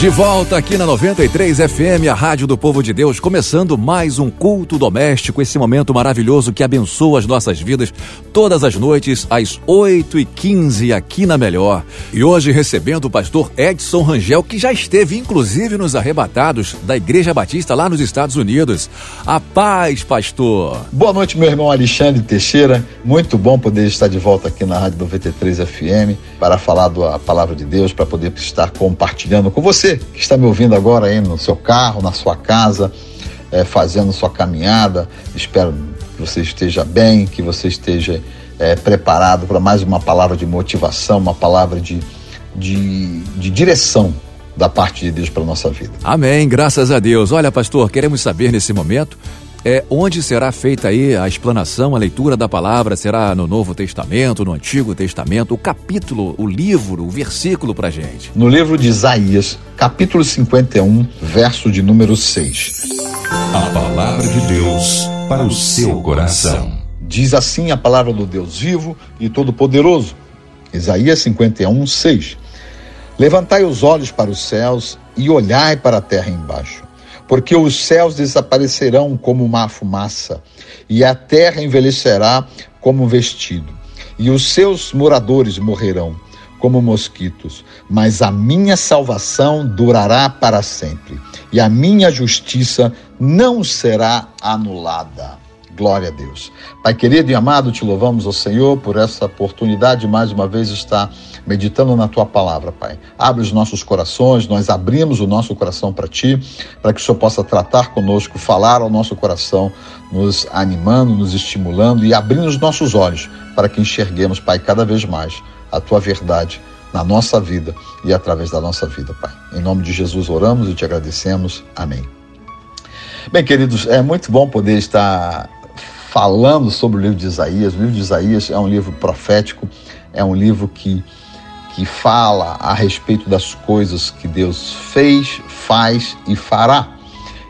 De volta aqui na 93 FM, a Rádio do Povo de Deus, começando mais um culto doméstico, esse momento maravilhoso que abençoa as nossas vidas todas as noites, às 8 e 15 aqui na Melhor. E hoje recebendo o pastor Edson Rangel, que já esteve inclusive nos arrebatados da Igreja Batista lá nos Estados Unidos. A paz, pastor. Boa noite, meu irmão Alexandre Teixeira. Muito bom poder estar de volta aqui na Rádio 93 FM para falar da palavra de Deus, para poder estar compartilhando com você que está me ouvindo agora aí no seu carro, na sua casa, é, fazendo sua caminhada. Espero que você esteja bem, que você esteja é, preparado para mais uma palavra de motivação, uma palavra de, de, de direção da parte de Deus para nossa vida. Amém, graças a Deus. Olha, pastor, queremos saber nesse momento é, onde será feita aí a explanação, a leitura da palavra? Será no Novo Testamento, no Antigo Testamento? O capítulo, o livro, o versículo para gente? No livro de Isaías, capítulo 51, verso de número 6. A palavra de Deus para o seu coração. Diz assim a palavra do Deus vivo e todo-poderoso. Isaías 51, 6. Levantai os olhos para os céus e olhai para a terra embaixo porque os céus desaparecerão como uma fumaça, e a terra envelhecerá como um vestido, e os seus moradores morrerão como mosquitos, mas a minha salvação durará para sempre, e a minha justiça não será anulada. Glória a Deus. Pai querido e amado, te louvamos, ao Senhor, por essa oportunidade de mais uma vez estar meditando na tua palavra, Pai. Abre os nossos corações, nós abrimos o nosso coração para ti, para que o Senhor possa tratar conosco, falar ao nosso coração, nos animando, nos estimulando e abrindo os nossos olhos para que enxerguemos, Pai, cada vez mais a tua verdade na nossa vida e através da nossa vida, Pai. Em nome de Jesus oramos e te agradecemos. Amém. Bem, queridos, é muito bom poder estar falando sobre o livro de Isaías. O livro de Isaías é um livro profético, é um livro que, que fala a respeito das coisas que Deus fez, faz e fará.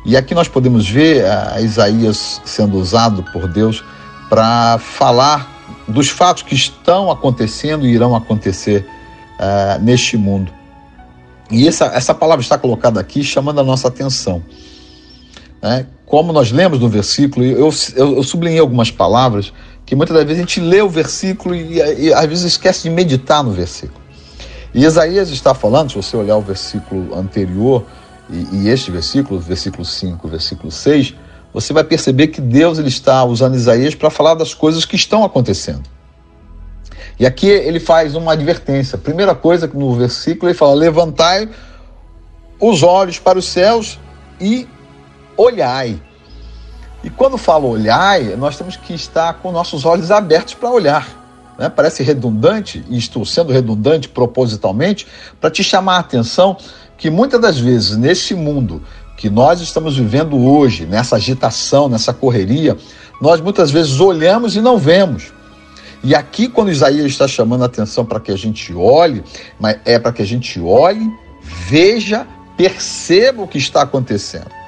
E aqui nós podemos ver eh, Isaías sendo usado por Deus para falar dos fatos que estão acontecendo e irão acontecer uh, neste mundo. E essa, essa palavra está colocada aqui chamando a nossa atenção. Né? Como nós lemos no versículo, eu, eu, eu, sublinhei algumas palavras que muitas das vezes a gente lê o versículo e, e às vezes esquece de meditar no versículo. E Isaías está falando, se você olhar o versículo anterior e, e este versículo, versículo 5, versículo 6, você vai perceber que Deus ele está usando Isaías para falar das coisas que estão acontecendo. E aqui ele faz uma advertência. Primeira coisa no versículo ele fala: levantai os olhos para os céus e olhai. E quando falo olhai, nós temos que estar com nossos olhos abertos para olhar. Né? Parece redundante, e estou sendo redundante propositalmente, para te chamar a atenção que muitas das vezes nesse mundo que nós estamos vivendo hoje, nessa agitação, nessa correria, nós muitas vezes olhamos e não vemos. E aqui, quando Isaías está chamando a atenção para que a gente olhe, é para que a gente olhe, veja, perceba o que está acontecendo.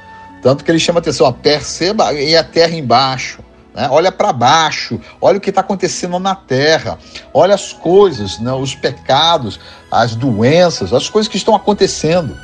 Tanto que ele chama atenção, ó, perceba e a terra embaixo. Né? Olha para baixo, olha o que está acontecendo na terra, olha as coisas, né? os pecados, as doenças, as coisas que estão acontecendo,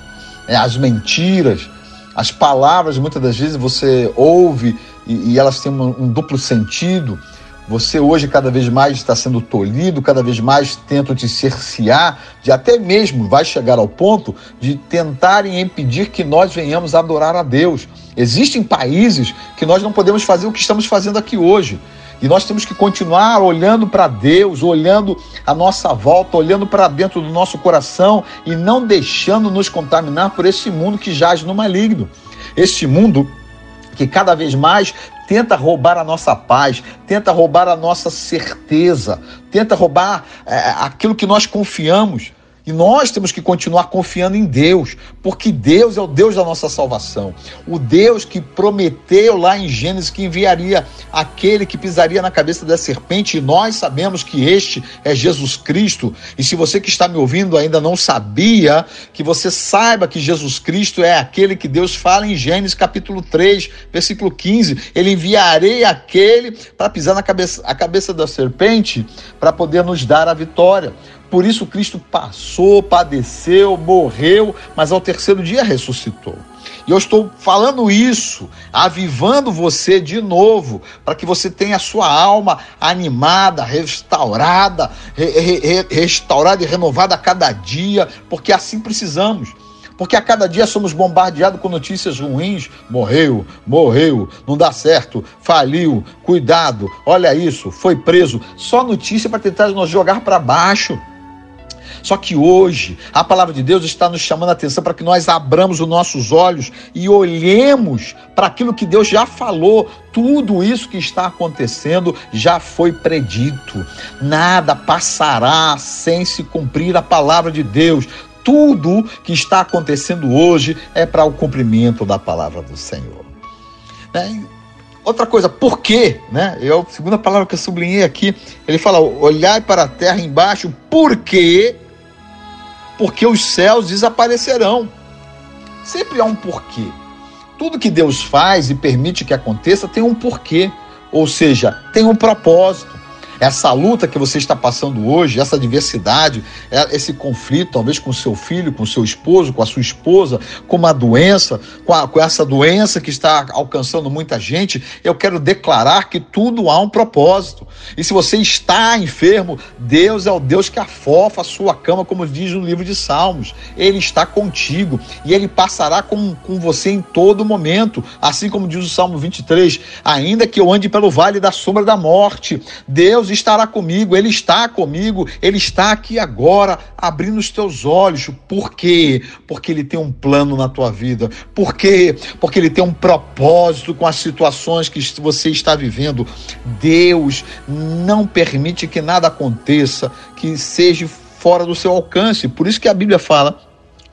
né? as mentiras, as palavras, muitas das vezes você ouve e, e elas têm um, um duplo sentido. Você hoje cada vez mais está sendo tolhido, cada vez mais tentam te cercear, de até mesmo vai chegar ao ponto de tentarem impedir que nós venhamos adorar a Deus. Existem países que nós não podemos fazer o que estamos fazendo aqui hoje. E nós temos que continuar olhando para Deus, olhando a nossa volta, olhando para dentro do nosso coração e não deixando nos contaminar por esse mundo que jaz no maligno. Este mundo que cada vez mais tenta roubar a nossa paz, tenta roubar a nossa certeza, tenta roubar é, aquilo que nós confiamos. E nós temos que continuar confiando em Deus, porque Deus é o Deus da nossa salvação. O Deus que prometeu lá em Gênesis que enviaria aquele que pisaria na cabeça da serpente, e nós sabemos que este é Jesus Cristo. E se você que está me ouvindo ainda não sabia, que você saiba que Jesus Cristo é aquele que Deus fala em Gênesis capítulo 3, versículo 15. Ele enviarei aquele para pisar na cabeça, a cabeça da serpente para poder nos dar a vitória. Por isso Cristo passou, padeceu, morreu, mas ao terceiro dia ressuscitou. E eu estou falando isso, avivando você de novo, para que você tenha a sua alma animada, restaurada, re, re, restaurada e renovada a cada dia, porque assim precisamos. Porque a cada dia somos bombardeados com notícias ruins. Morreu, morreu, não dá certo, faliu, cuidado, olha isso, foi preso. Só notícia para tentar nos jogar para baixo. Só que hoje a palavra de Deus está nos chamando a atenção para que nós abramos os nossos olhos e olhemos para aquilo que Deus já falou. Tudo isso que está acontecendo já foi predito. Nada passará sem se cumprir a palavra de Deus. Tudo que está acontecendo hoje é para o cumprimento da palavra do Senhor. Né? Outra coisa, por quê? Né? Eu, a segunda palavra que eu sublinhei aqui, ele fala: olhai para a terra embaixo, porque porque os céus desaparecerão. Sempre há um porquê. Tudo que Deus faz e permite que aconteça tem um porquê, ou seja, tem um propósito essa luta que você está passando hoje, essa diversidade, é, esse conflito, talvez com seu filho, com seu esposo, com a sua esposa, com uma doença, com, a, com essa doença que está alcançando muita gente, eu quero declarar que tudo há um propósito. E se você está enfermo, Deus é o Deus que afofa a sua cama, como diz no livro de Salmos. Ele está contigo e ele passará com, com você em todo momento, assim como diz o Salmo 23, ainda que eu ande pelo vale da sombra da morte, Deus Deus estará comigo, Ele está comigo, Ele está aqui agora, abrindo os teus olhos. Por quê? Porque Ele tem um plano na tua vida. Por quê? Porque Ele tem um propósito com as situações que você está vivendo. Deus não permite que nada aconteça que seja fora do seu alcance. Por isso que a Bíblia fala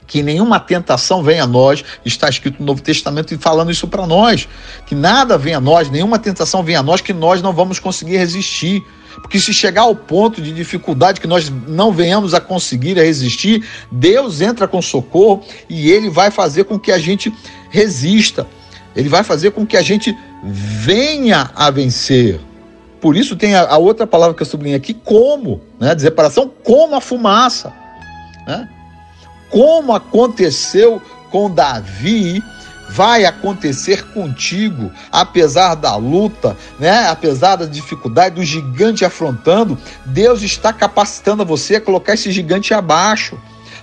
que nenhuma tentação venha a nós, está escrito no Novo Testamento e falando isso para nós, que nada venha a nós, nenhuma tentação venha a nós que nós não vamos conseguir resistir. Porque se chegar ao ponto de dificuldade que nós não venhamos a conseguir a resistir, Deus entra com socorro e ele vai fazer com que a gente resista. Ele vai fazer com que a gente venha a vencer. Por isso tem a, a outra palavra que eu sublinhei aqui, como, né? De separação, como a fumaça. Né? Como aconteceu com Davi vai acontecer contigo, apesar da luta, né? apesar da dificuldade, do gigante afrontando, Deus está capacitando você a colocar esse gigante abaixo.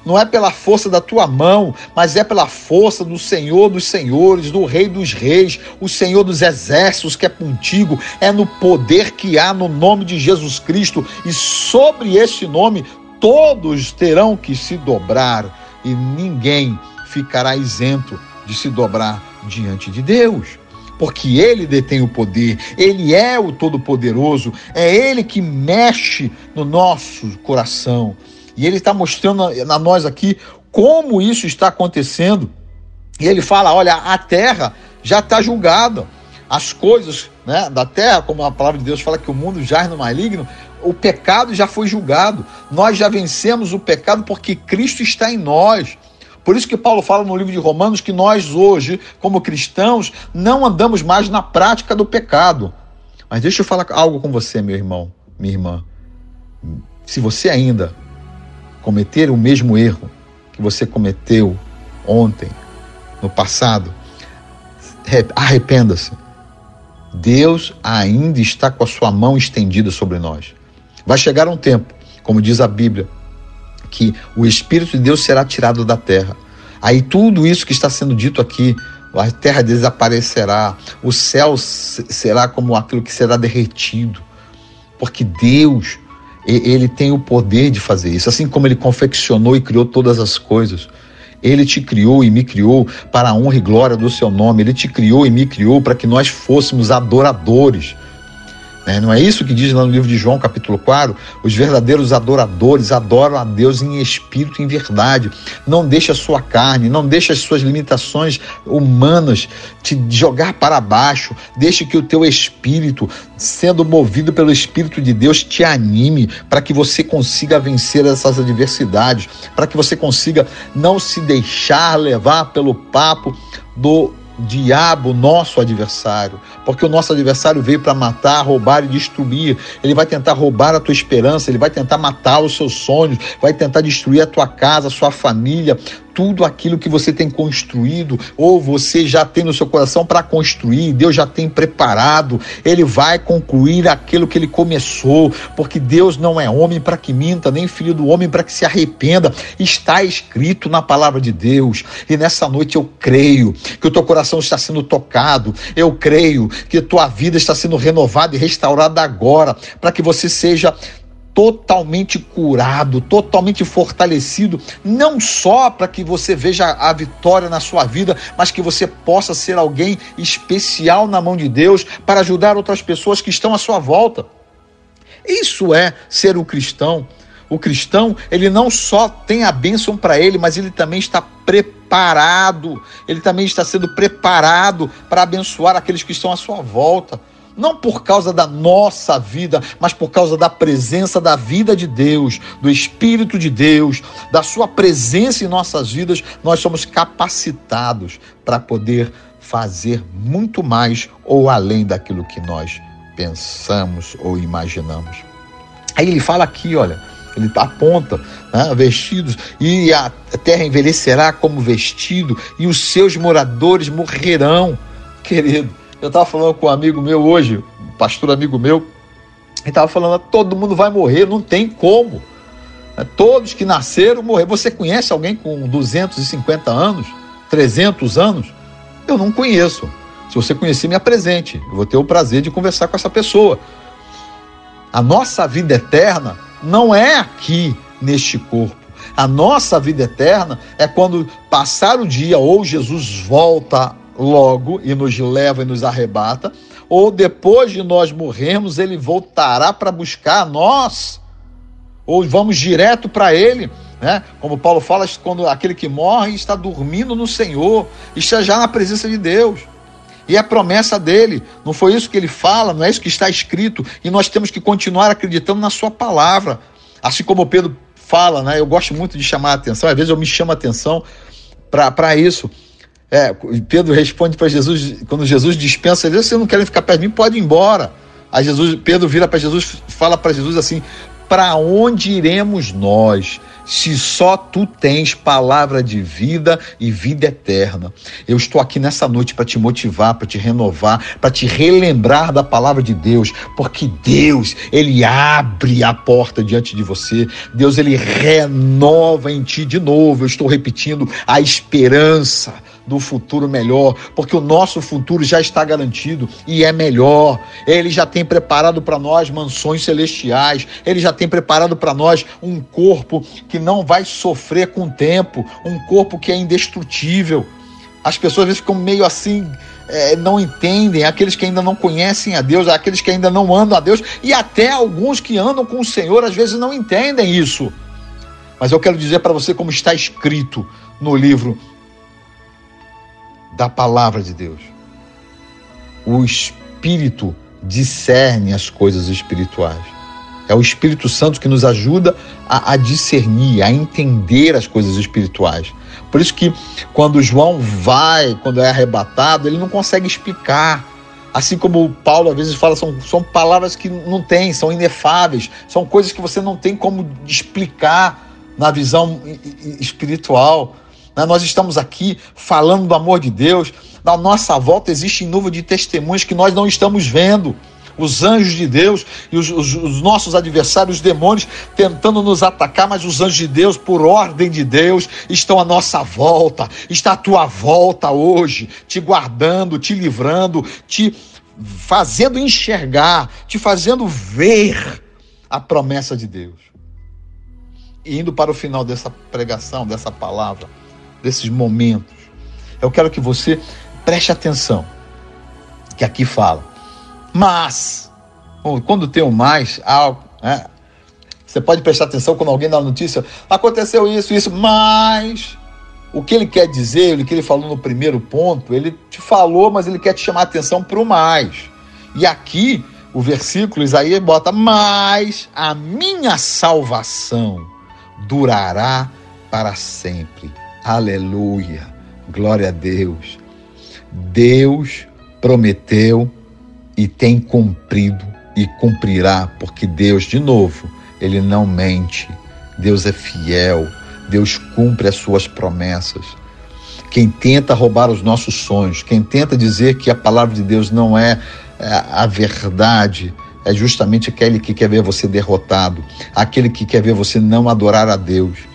Não é pela força da tua mão, mas é pela força do Senhor dos Senhores, do Rei dos Reis, o Senhor dos Exércitos que é contigo. É no poder que há no nome de Jesus Cristo, e sobre este nome todos terão que se dobrar, e ninguém ficará isento de se dobrar diante de Deus. Porque Ele detém o poder, Ele é o Todo-Poderoso, é Ele que mexe no nosso coração. E Ele está mostrando a nós aqui como isso está acontecendo. E Ele fala: olha, a terra já está julgada. As coisas né, da terra, como a palavra de Deus fala que o mundo jaz no maligno, o pecado já foi julgado. Nós já vencemos o pecado porque Cristo está em nós. Por isso que Paulo fala no livro de Romanos que nós hoje, como cristãos, não andamos mais na prática do pecado. Mas deixa eu falar algo com você, meu irmão, minha irmã. Se você ainda cometer o mesmo erro que você cometeu ontem, no passado, arrependa-se. Deus ainda está com a sua mão estendida sobre nós. Vai chegar um tempo, como diz a Bíblia, que o Espírito de Deus será tirado da terra. Aí tudo isso que está sendo dito aqui, a terra desaparecerá, o céu será como aquilo que será derretido, porque Deus, ele tem o poder de fazer isso, assim como ele confeccionou e criou todas as coisas. Ele te criou e me criou para a honra e glória do seu nome. Ele te criou e me criou para que nós fôssemos adoradores. Né? Não é isso que diz lá no livro de João, capítulo 4? Os verdadeiros adoradores adoram a Deus em espírito e em verdade. Não deixe a sua carne, não deixe as suas limitações humanas te jogar para baixo. Deixe que o teu espírito, sendo movido pelo Espírito de Deus, te anime para que você consiga vencer essas adversidades, para que você consiga não se deixar levar pelo papo do diabo, nosso adversário, porque o nosso adversário veio para matar, roubar e destruir. Ele vai tentar roubar a tua esperança, ele vai tentar matar os seus sonhos, vai tentar destruir a tua casa, a sua família, tudo aquilo que você tem construído ou você já tem no seu coração para construir, Deus já tem preparado, ele vai concluir aquilo que ele começou, porque Deus não é homem para que minta, nem filho do homem para que se arrependa. Está escrito na palavra de Deus. E nessa noite eu creio que o teu coração está sendo tocado, eu creio que a tua vida está sendo renovada e restaurada agora, para que você seja totalmente curado, totalmente fortalecido, não só para que você veja a vitória na sua vida, mas que você possa ser alguém especial na mão de Deus para ajudar outras pessoas que estão à sua volta. Isso é ser um cristão. O cristão, ele não só tem a bênção para ele, mas ele também está preparado, ele também está sendo preparado para abençoar aqueles que estão à sua volta não por causa da nossa vida, mas por causa da presença da vida de Deus, do Espírito de Deus, da Sua presença em nossas vidas, nós somos capacitados para poder fazer muito mais ou além daquilo que nós pensamos ou imaginamos. Aí ele fala aqui, olha, ele aponta, né, vestidos, e a terra envelhecerá como vestido, e os seus moradores morrerão, querido eu estava falando com um amigo meu hoje, um pastor amigo meu, ele estava falando: todo mundo vai morrer, não tem como. É, todos que nasceram morrer. Você conhece alguém com 250 anos, 300 anos? Eu não conheço. Se você conhecer, me apresente. Eu vou ter o prazer de conversar com essa pessoa. A nossa vida eterna não é aqui neste corpo. A nossa vida eterna é quando passar o dia ou Jesus volta logo e nos leva e nos arrebata, ou depois de nós morrermos, ele voltará para buscar nós, ou vamos direto para ele. Né? Como Paulo fala, quando aquele que morre está dormindo no Senhor, está já na presença de Deus. E é promessa dele, não foi isso que ele fala, não é isso que está escrito, e nós temos que continuar acreditando na sua palavra. Assim como Pedro fala, né? Eu gosto muito de chamar a atenção, às vezes eu me chamo a atenção para isso. É, Pedro responde para Jesus, quando Jesus dispensa, ele diz, vocês não querem ficar perto de mim, pode ir embora. Aí Jesus, Pedro vira para Jesus, fala para Jesus assim: para onde iremos nós? Se só tu tens palavra de vida e vida eterna. Eu estou aqui nessa noite para te motivar, para te renovar, para te relembrar da palavra de Deus, porque Deus, ele abre a porta diante de você. Deus, ele renova em ti de novo. Eu estou repetindo a esperança do futuro melhor, porque o nosso futuro já está garantido e é melhor. Ele já tem preparado para nós mansões celestiais, ele já tem preparado para nós um corpo que não vai sofrer com o tempo, um corpo que é indestrutível. As pessoas às vezes ficam meio assim, é, não entendem, aqueles que ainda não conhecem a Deus, aqueles que ainda não andam a Deus, e até alguns que andam com o Senhor às vezes não entendem isso. Mas eu quero dizer para você como está escrito no livro da palavra de Deus. O Espírito discerne as coisas espirituais. É o Espírito Santo que nos ajuda a, a, discernir, a entender as coisas espirituais. Por isso que quando João vai, quando é arrebatado, ele não consegue explicar. Assim como Paulo às vezes fala, são, são palavras que não tem, são inefáveis, são coisas que você não tem como explicar na visão espiritual. Né? Nós estamos aqui falando do amor de Deus. Da nossa volta existe nuvem de testemunhos que nós não estamos vendo. Os anjos de Deus e os, os, os, nossos adversários, os demônios, tentando nos atacar, mas os anjos de Deus, por ordem de Deus, estão à nossa volta, está à tua volta hoje, te guardando, te livrando, te fazendo enxergar, te fazendo ver a promessa de Deus. E indo para o final dessa pregação, dessa palavra desses momentos. Eu quero que você preste atenção, que aqui fala. Mas, Quando tem o mais, algo, né? Você pode prestar atenção quando alguém dá uma notícia, aconteceu isso, isso, mas o que ele quer dizer, o que ele falou no primeiro ponto, ele te falou, mas ele quer te chamar atenção para o mais. E aqui, o versículo, Isaías bota, mas a minha salvação durará para sempre. Aleluia. Glória a Deus. Deus prometeu e tem cumprido e cumprirá, porque Deus, de novo, ele não mente. Deus é fiel. Deus cumpre as suas promessas. Quem tenta roubar os nossos sonhos, quem tenta dizer que a palavra de Deus não é, é a verdade, é justamente aquele que quer ver você derrotado, aquele que quer ver você não adorar a Deus.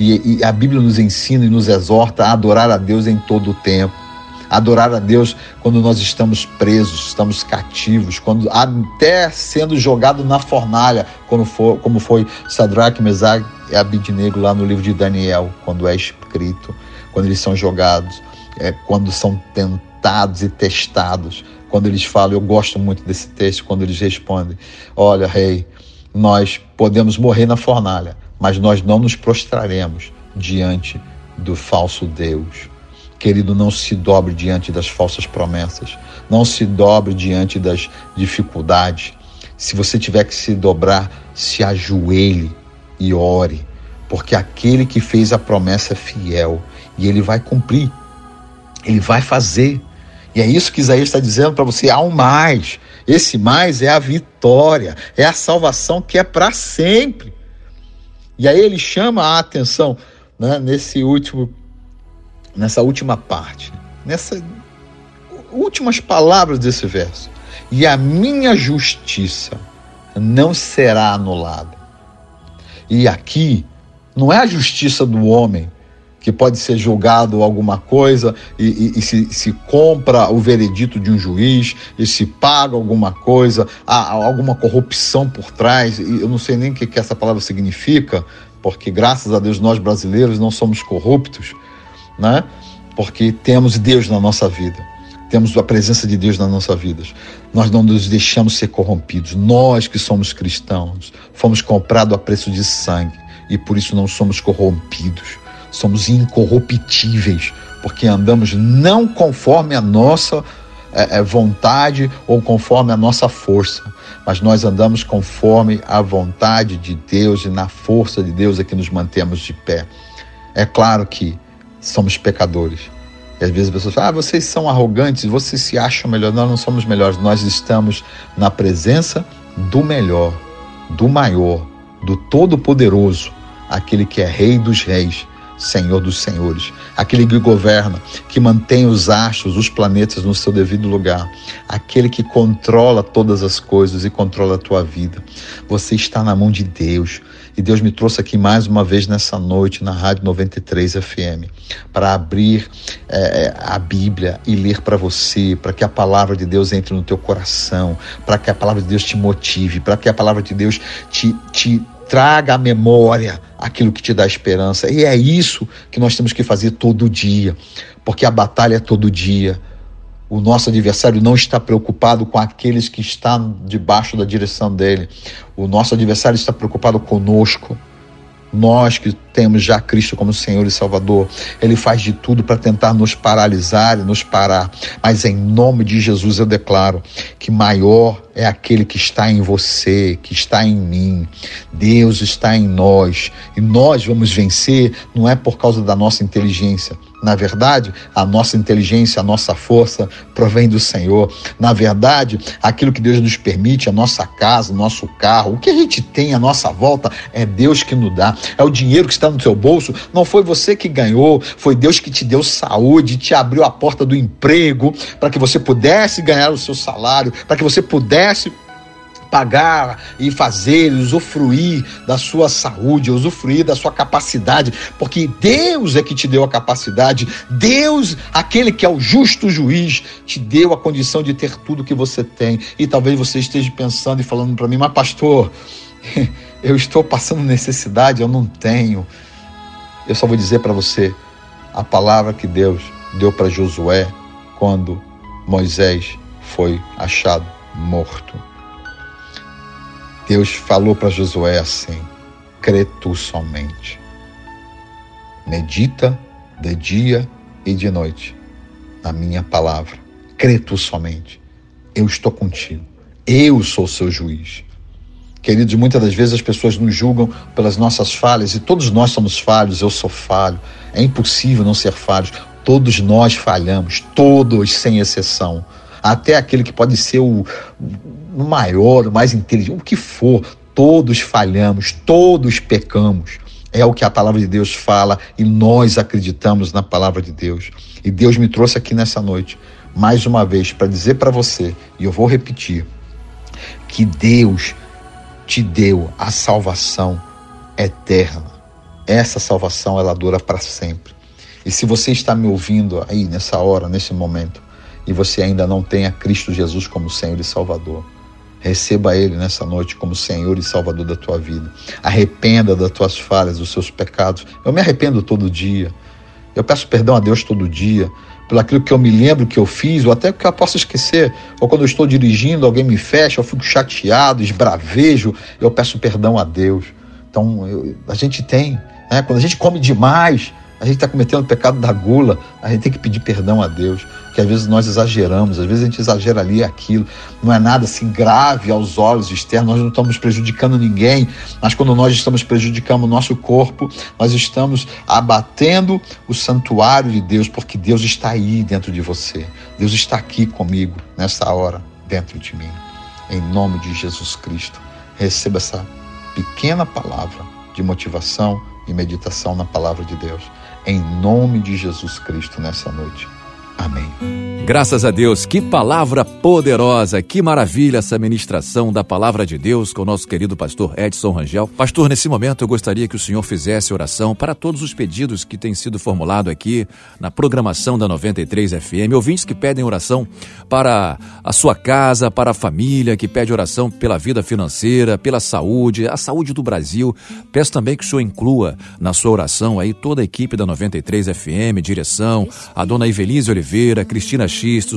E, e a Bíblia nos ensina e nos exorta a adorar a Deus em todo o tempo. Adorar a Deus quando nós estamos presos, estamos cativos, quando até sendo jogado na fornalha, quando for, como foi Sadraque, Mesaque e Abidnego lá no livro de Daniel, quando é escrito, quando eles são jogados, é, quando são tentados e testados, quando eles falam, eu gosto muito desse texto, quando eles respondem, olha, rei, nós podemos morrer na fornalha, mas nós não nos prostraremos diante do falso Deus. Querido, não se dobre diante das falsas promessas, não se dobre diante das dificuldades. Se você tiver que se dobrar, se ajoelhe e ore, porque aquele que fez a promessa é fiel e ele vai cumprir, ele vai fazer. E é isso que Isaías está dizendo para você: há um mais. Esse mais é a vitória, é a salvação que é para sempre. E aí ele chama a atenção né, nesse último nessa última parte, nessas últimas palavras desse verso. E a minha justiça não será anulada. E aqui não é a justiça do homem que pode ser julgado alguma coisa e, e, e se, se, compra o veredito de um juiz e se paga alguma coisa, há, alguma corrupção por trás. E eu não sei nem o que, que essa palavra significa, porque graças a Deus nós brasileiros não somos corruptos né? Porque temos Deus na nossa vida. Temos a presença de Deus nas nossas vidas. Nós não nos deixamos ser corrompidos. Nós que somos cristãos, fomos comprados a preço de sangue e por isso não somos corrompidos. Somos incorruptíveis, porque andamos não conforme a nossa é, é, vontade ou conforme a nossa força, mas nós andamos conforme a vontade de Deus e na força de Deus é que nos mantemos de pé. É claro que somos pecadores. E às vezes as pessoas falam, ah, vocês são arrogantes, vocês se acham melhor. Nós não somos melhores, nós estamos na presença do melhor, do maior, do todo-poderoso, aquele que é Rei dos Reis, Senhor dos Senhores, aquele que governa, que mantém os astros, os planetas no seu devido lugar, aquele que controla todas as coisas e controla a tua vida. Você está na mão de Deus. E Deus me trouxe aqui mais uma vez nessa noite na Rádio 93 FM para abrir é, a Bíblia e ler para você, para que a palavra de Deus entre no teu coração, para que a palavra de Deus te motive, para que a palavra de Deus te, te traga à memória aquilo que te dá esperança. E é isso que nós temos que fazer todo dia, porque a batalha é todo dia. O nosso adversário não está preocupado com aqueles que estão debaixo da direção dele. O nosso adversário está preocupado conosco. Nós que temos já Cristo como Senhor e Salvador, Ele faz de tudo para tentar nos paralisar e nos parar. Mas em nome de Jesus eu declaro que maior é aquele que está em você, que está em mim. Deus está em nós e nós vamos vencer não é por causa da nossa inteligência, na verdade, a nossa inteligência, a nossa força provém do Senhor. Na verdade, aquilo que Deus nos permite, a nossa casa, o nosso carro, o que a gente tem à nossa volta, é Deus que nos dá. É o dinheiro que está no seu bolso, não foi você que ganhou, foi Deus que te deu saúde, te abriu a porta do emprego para que você pudesse ganhar o seu salário, para que você pudesse pagar e fazer, usufruir da sua saúde, usufruir da sua capacidade, porque Deus é que te deu a capacidade, Deus, aquele que é o justo juiz, te deu a condição de ter tudo que você tem. E talvez você esteja pensando e falando para mim, mas pastor, eu estou passando necessidade, eu não tenho. Eu só vou dizer para você a palavra que Deus deu para Josué quando Moisés foi achado morto. Deus falou para Josué assim: crê tu somente. Medita de dia e de noite na minha palavra. Crê tu somente. Eu estou contigo. Eu sou seu juiz. Queridos, muitas das vezes as pessoas nos julgam pelas nossas falhas e todos nós somos falhos. Eu sou falho. É impossível não ser falhos. Todos nós falhamos, todos sem exceção. Até aquele que pode ser o, o maior, o mais inteligente, o que for, todos falhamos, todos pecamos. É o que a palavra de Deus fala e nós acreditamos na palavra de Deus. E Deus me trouxe aqui nessa noite, mais uma vez, para dizer para você, e eu vou repetir, que Deus te deu a salvação eterna. Essa salvação ela dura para sempre. E se você está me ouvindo aí nessa hora, nesse momento, e você ainda não tem a Cristo Jesus como Senhor e Salvador, receba Ele nessa noite como Senhor e Salvador da tua vida. Arrependa das tuas falhas, dos seus pecados. Eu me arrependo todo dia. Eu peço perdão a Deus todo dia pelo aquilo que eu me lembro que eu fiz, ou até que eu possa esquecer. Ou quando eu estou dirigindo, alguém me fecha, eu fico chateado, esbravejo, eu peço perdão a Deus. Então, eu, a gente tem, né? quando a gente come demais, a gente está cometendo o pecado da gula, a gente tem que pedir perdão a Deus, que às vezes nós exageramos, às vezes a gente exagera ali aquilo, não é nada assim grave aos olhos externos, nós não estamos prejudicando ninguém, mas quando nós estamos prejudicando o nosso corpo, nós estamos abatendo o santuário de Deus, porque Deus está aí dentro de você, Deus está aqui comigo nessa hora, dentro de mim. Em nome de Jesus Cristo, receba essa pequena palavra de motivação e meditação na palavra de Deus em nome de Jesus Cristo nessa noite. Amém. Graças a Deus, que palavra poderosa, que maravilha essa ministração da palavra de Deus com o nosso querido pastor Edson Rangel. Pastor, nesse momento eu gostaria que o senhor fizesse oração para todos os pedidos que têm sido formulados aqui na programação da 93 FM. Ouvintes que pedem oração para a sua casa, para a família, que pede oração pela vida financeira, pela saúde, a saúde do Brasil. Peço também que o senhor inclua na sua oração aí toda a equipe da 93 FM, direção, a dona Ivelise Oliveira, Cristina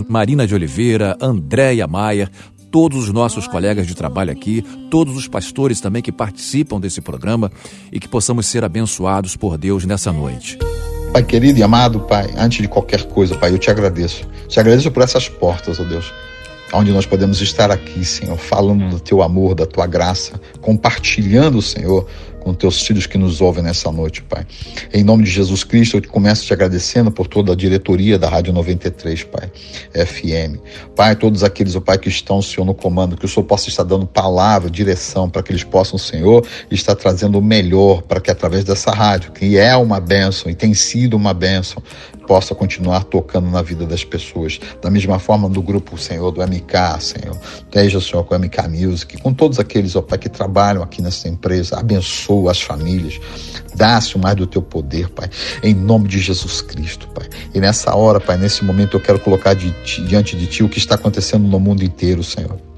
Marina de Oliveira, Andréia Maia, todos os nossos colegas de trabalho aqui, todos os pastores também que participam desse programa e que possamos ser abençoados por Deus nessa noite. Pai querido e amado, Pai, antes de qualquer coisa, Pai, eu te agradeço. Te agradeço por essas portas, ó Deus, onde nós podemos estar aqui, Senhor, falando do teu amor, da tua graça, compartilhando, Senhor, com teus filhos que nos ouvem nessa noite, Pai. Em nome de Jesus Cristo, eu te começo te agradecendo por toda a diretoria da Rádio 93, Pai, FM. Pai, todos aqueles, o Pai, que estão, Senhor, no comando, que o Senhor possa estar dando palavra, direção, para que eles possam, Senhor, estar trazendo o melhor para que através dessa rádio, que é uma bênção e tem sido uma bênção, possa continuar tocando na vida das pessoas. Da mesma forma do grupo, Senhor, do MK, Senhor. Esteja, Senhor, com o MK Music, com todos aqueles, ó Pai, que trabalham aqui nessa empresa. Abençoa as famílias. Dá-se mais do teu poder, Pai. Em nome de Jesus Cristo, Pai. E nessa hora, Pai, nesse momento, eu quero colocar de ti, diante de Ti o que está acontecendo no mundo inteiro, Senhor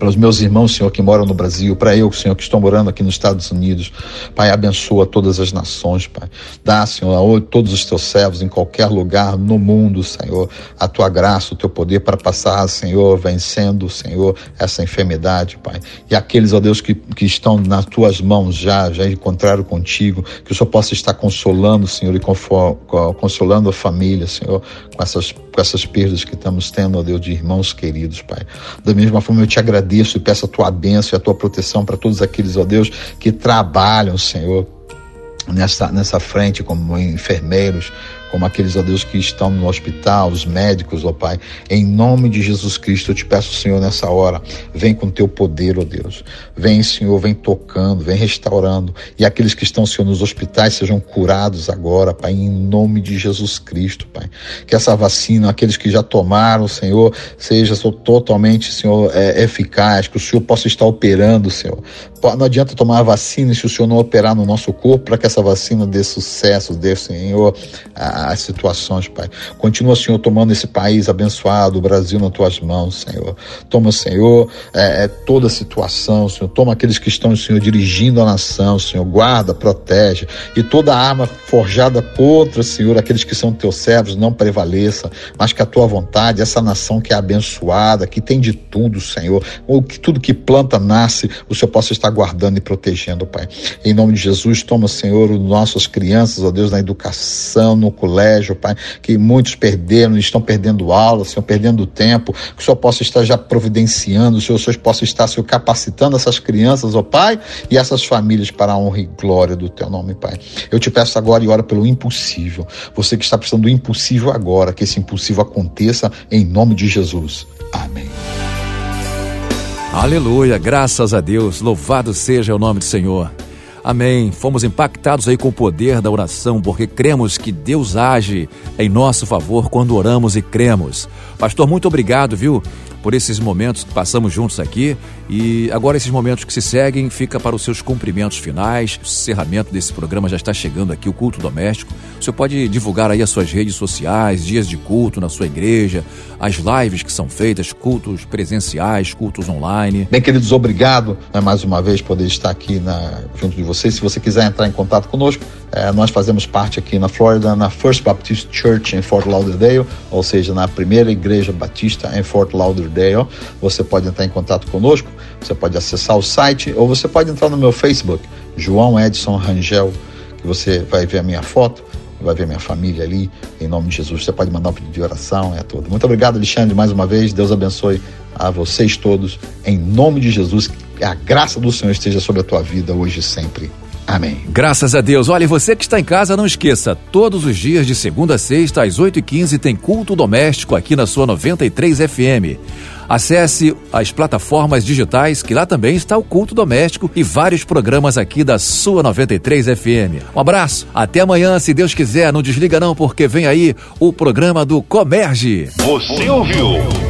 para os meus irmãos, Senhor, que moram no Brasil, para eu, Senhor, que estou morando aqui nos Estados Unidos. Pai, abençoa todas as nações, Pai. Dá, Senhor, a todos os teus servos em qualquer lugar no mundo, Senhor, a tua graça, o teu poder para passar, Senhor, vencendo, Senhor, essa enfermidade, Pai. E aqueles, ó Deus, que, que estão nas tuas mãos já, já encontraram contigo, que o Senhor possa estar consolando, Senhor, e consolando a família, Senhor, com essas, com essas perdas que estamos tendo, ó Deus, de irmãos queridos, Pai. Da mesma forma, eu te agradeço agradeço e peço a tua bênção e a tua proteção para todos aqueles, ó Deus, que trabalham, Senhor, nessa, nessa frente como enfermeiros, como aqueles, ó Deus, que estão no hospital, os médicos, ó Pai. Em nome de Jesus Cristo, eu te peço, Senhor, nessa hora, vem com teu poder, ó Deus. Vem, Senhor, vem tocando, vem restaurando. E aqueles que estão, Senhor, nos hospitais sejam curados agora, Pai, em nome de Jesus Cristo, Pai. Que essa vacina, aqueles que já tomaram, Senhor, seja totalmente, Senhor, é, eficaz, que o Senhor possa estar operando, Senhor, não adianta tomar a vacina se o Senhor não operar no nosso corpo para que essa vacina dê sucesso, dê, Senhor, as situações, Pai. Continua, Senhor, tomando esse país abençoado, o Brasil nas tuas mãos, Senhor. Toma, Senhor, é, é, toda a situação, Senhor. Toma aqueles que estão, Senhor, dirigindo a nação, Senhor. Guarda, protege. E toda arma forjada contra, Senhor, aqueles que são teus servos, não prevaleça, mas que a tua vontade, essa nação que é abençoada, que tem de tudo, Senhor, ou que tudo que planta nasce, o Senhor possa estar guardando e protegendo, Pai. Em nome de Jesus, toma, Senhor, os nossas crianças, ó Deus, na educação, no colégio, Pai, que muitos perderam, estão perdendo aula, Senhor, perdendo tempo, que o Senhor possa estar já providenciando, o Senhor, o Senhor possa estar, Senhor, capacitando essas crianças, ó Pai, e essas famílias para a honra e glória do Teu nome, Pai. Eu te peço agora e ora pelo impossível. Você que está precisando do impossível agora, que esse impossível aconteça em nome de Jesus. Amém. Aleluia, graças a Deus, louvado seja o nome do Senhor. Amém. Fomos impactados aí com o poder da oração, porque cremos que Deus age em nosso favor quando oramos e cremos. Pastor, muito obrigado, viu? Por esses momentos que passamos juntos aqui e agora esses momentos que se seguem fica para os seus cumprimentos finais. O encerramento desse programa já está chegando aqui, o culto doméstico. O senhor pode divulgar aí as suas redes sociais, dias de culto na sua igreja, as lives que são feitas, cultos presenciais, cultos online. Bem, queridos, obrigado né, mais uma vez poder estar aqui na, junto de vocês. Se você quiser entrar em contato conosco, é, nós fazemos parte aqui na Flórida, na First Baptist Church em Fort Lauderdale, ou seja, na primeira igreja batista em Fort Lauderdale. Você pode entrar em contato conosco, você pode acessar o site ou você pode entrar no meu Facebook, João Edson Rangel, que você vai ver a minha foto, vai ver minha família ali, em nome de Jesus. Você pode mandar um pedido de oração, é tudo. Muito obrigado, Alexandre, mais uma vez. Deus abençoe a vocês todos, em nome de Jesus. Que a graça do Senhor esteja sobre a tua vida hoje e sempre. Amém. Graças a Deus. Olha, você que está em casa, não esqueça, todos os dias de segunda a sexta, às 8h15, tem culto doméstico aqui na sua 93 FM. Acesse as plataformas digitais, que lá também está o culto doméstico e vários programas aqui da sua 93 FM. Um abraço, até amanhã, se Deus quiser. Não desliga não, porque vem aí o programa do Comerge. Você ouviu?